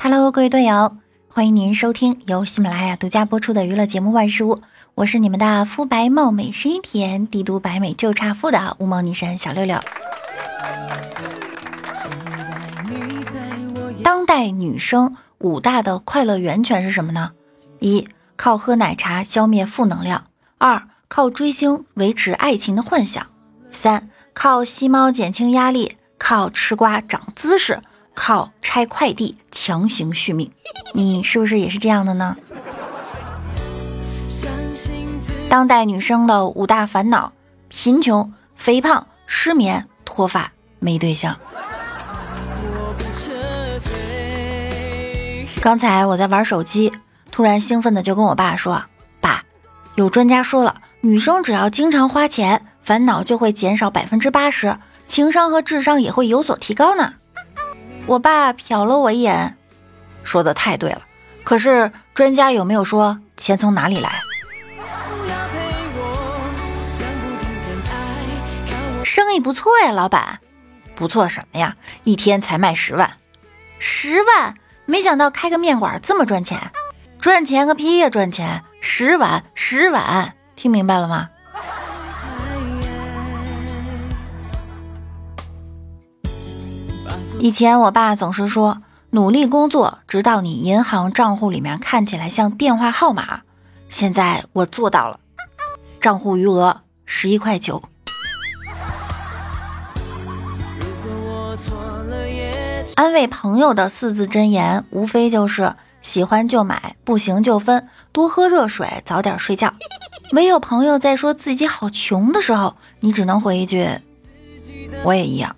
Hello，各位队友，欢迎您收听由喜马拉雅独家播出的娱乐节目《万事屋》，我是你们的肤白貌美、声音甜、帝都白美就差富的乌毛女神小六六。当代女生五大的快乐源泉是什么呢？一、靠喝奶茶消灭负能量；二、靠追星维持爱情的幻想；三、靠吸猫减轻压力；靠吃瓜长姿势；靠拆快递强行续命。你是不是也是这样的呢？当代女生的五大烦恼：贫穷、肥胖、失眠、脱发、没对象。刚才我在玩手机，突然兴奋的就跟我爸说：“爸，有专家说了，女生只要经常花钱，烦恼就会减少百分之八十，情商和智商也会有所提高呢。”我爸瞟了我一眼，说的太对了。可是专家有没有说钱从哪里来？生意不错呀，老板。不错什么呀？一天才卖十万，十万。没想到开个面馆这么赚钱，赚钱个屁呀！赚钱十碗十碗，听明白了吗？以前我爸总是说，努力工作，直到你银行账户里面看起来像电话号码。现在我做到了，账户余额十一块九。安慰朋友的四字真言，无非就是喜欢就买，不行就分，多喝热水，早点睡觉。唯有朋友在说自己好穷的时候，你只能回一句：“我也一样。”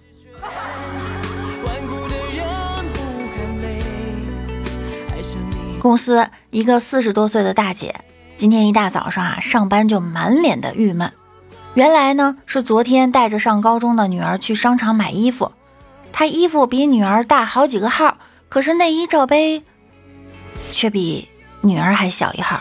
公司一个四十多岁的大姐，今天一大早上啊，上班就满脸的郁闷。原来呢，是昨天带着上高中的女儿去商场买衣服。她衣服比女儿大好几个号，可是内衣罩杯却比女儿还小一号。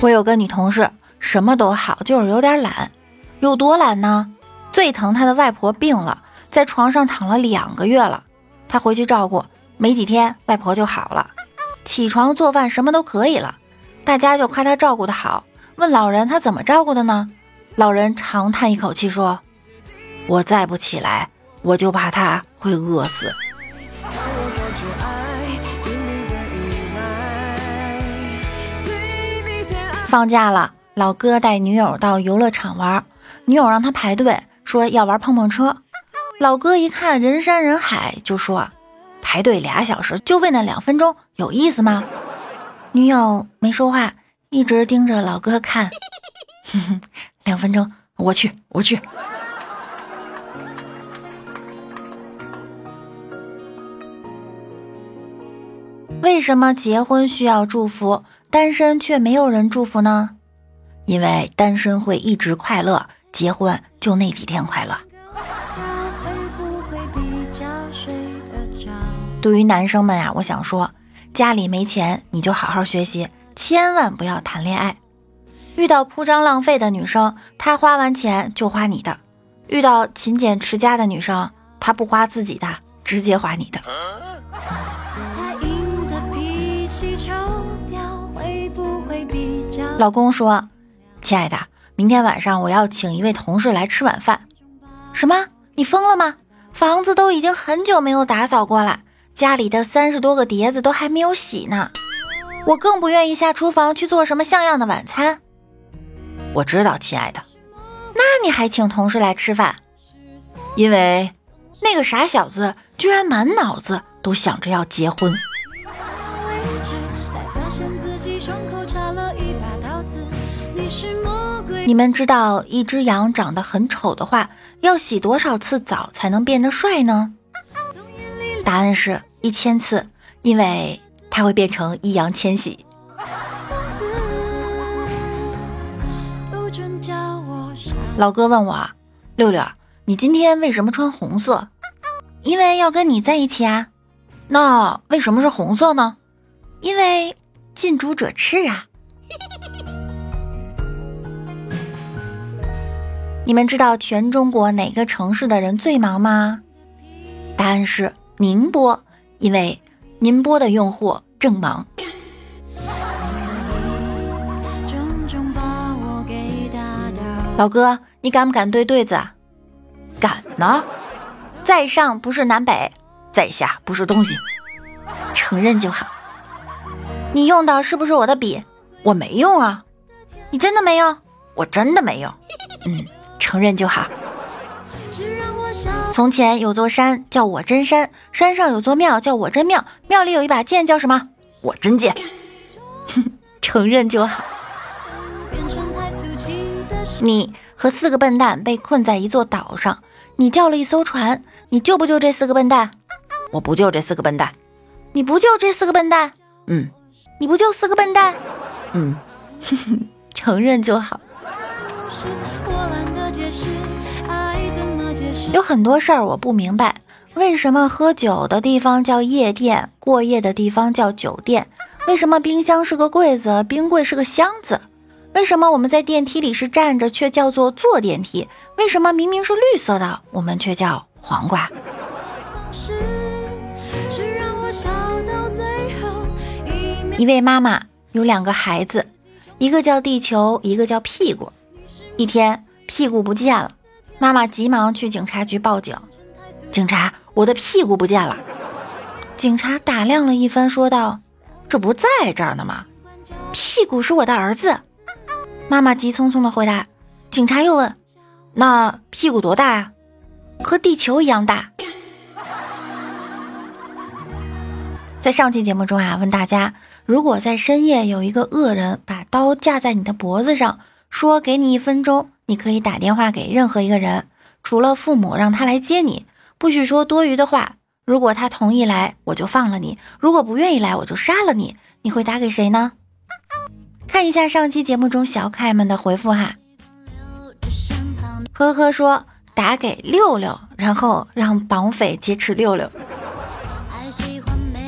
我有个女同事，什么都好，就是有点懒。有多懒呢？最疼她的外婆病了，在床上躺了两个月了。他回去照顾，没几天外婆就好了，起床做饭什么都可以了。大家就夸他照顾的好。问老人他怎么照顾的呢？老人长叹一口气说：“我再不起来，我就怕他会饿死。”放假了，老哥带女友到游乐场玩，女友让他排队，说要玩碰碰车。老哥一看人山人海，就说：“排队俩小时就为那两分钟，有意思吗？”女友没说话。一直盯着老哥看，两分钟，我去，我去。为什么结婚需要祝福，单身却没有人祝福呢？因为单身会一直快乐，结婚就那几天快乐。对于男生们啊，我想说，家里没钱，你就好好学习。千万不要谈恋爱。遇到铺张浪费的女生，她花完钱就花你的；遇到勤俭持家的女生，她不花自己的，直接花你的。老公说：“亲爱的，明天晚上我要请一位同事来吃晚饭。”什么？你疯了吗？房子都已经很久没有打扫过了，家里的三十多个碟子都还没有洗呢。我更不愿意下厨房去做什么像样的晚餐。我知道，亲爱的，那你还请同事来吃饭？因为那个傻小子居然满脑子都想着要结婚。你们知道一只羊长得很丑的话，要洗多少次澡才能变得帅呢？答案是一千次，因为。它会变成易烊千玺。老哥问我：“六六，你今天为什么穿红色？”因为要跟你在一起啊。那为什么是红色呢？因为近朱者赤啊。你们知道全中国哪个城市的人最忙吗？答案是宁波，因为宁波的用户正忙。老哥，你敢不敢对对子？敢呢。在上不是南北，在下不是东西，承认就好。你用的是不是我的笔？我没用啊。你真的没用？我真的没用。嗯。承认就好。从前有座山叫我真山，山上有座庙叫我真庙，庙里有一把剑叫什么？我真剑。承认就好。你和四个笨蛋被困在一座岛上，你叫了一艘船，你救不救这四个笨蛋？我不救这四个笨蛋。你不救这四个笨蛋？嗯。你不救四个笨蛋？嗯。承认就好。有很多事儿我不明白，为什么喝酒的地方叫夜店，过夜的地方叫酒店？为什么冰箱是个柜子，冰柜是个箱子？为什么我们在电梯里是站着，却叫做坐电梯？为什么明明是绿色的，我们却叫黄瓜？一位妈妈有两个孩子，一个叫地球，一个叫屁股。一天，屁股不见了。妈妈急忙去警察局报警。警察，我的屁股不见了。警察打量了一番，说道：“这不在这儿呢吗？屁股是我的儿子。”妈妈急匆匆的回答。警察又问：“那屁股多大呀？”“和地球一样大。”在上期节目中啊，问大家：如果在深夜有一个恶人把刀架在你的脖子上，说给你一分钟。你可以打电话给任何一个人，除了父母，让他来接你，不许说多余的话。如果他同意来，我就放了你；如果不愿意来，我就杀了你。你会打给谁呢？看一下上期节目中小可爱们的回复哈。呵呵说打给六六，然后让绑匪劫持六六。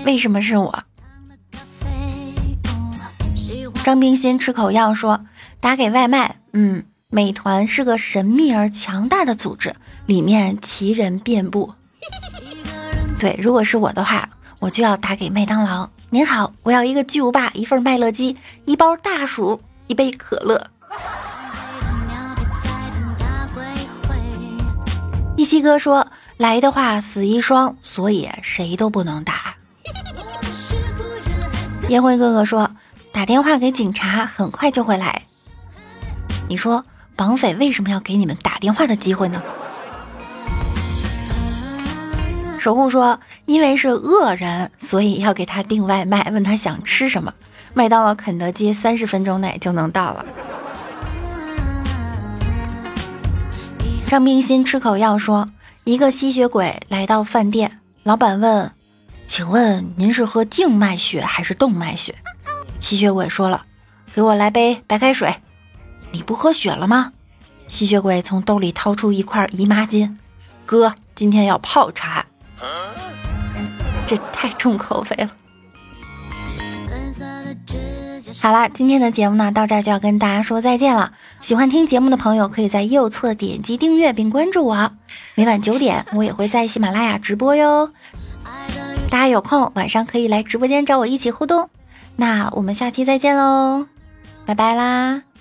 为什么是我？张冰心吃口药说打给外卖，嗯。美团是个神秘而强大的组织，里面奇人遍布。对，如果是我的话，我就要打给麦当劳。您好，我要一个巨无霸，一份麦乐鸡，一包大薯，一杯可乐。一西哥说来的话死一双，所以谁都不能打。烟灰哥哥说打电话给警察，很快就会来。你说。绑匪为什么要给你们打电话的机会呢？守护说，因为是恶人，所以要给他订外卖，问他想吃什么。麦当劳、肯德基三十分钟内就能到了。张冰心吃口药说，一个吸血鬼来到饭店，老板问：“请问您是喝静脉血还是动脉血？”吸血鬼说了：“给我来杯白开水。”你不喝血了吗？吸血鬼从兜里掏出一块姨妈巾，哥，今天要泡茶，这太重口味了。好啦，今天的节目呢，到这儿就要跟大家说再见了。喜欢听节目的朋友，可以在右侧点击订阅并关注我，每晚九点我也会在喜马拉雅直播哟。大家有空晚上可以来直播间找我一起互动。那我们下期再见喽，拜拜啦。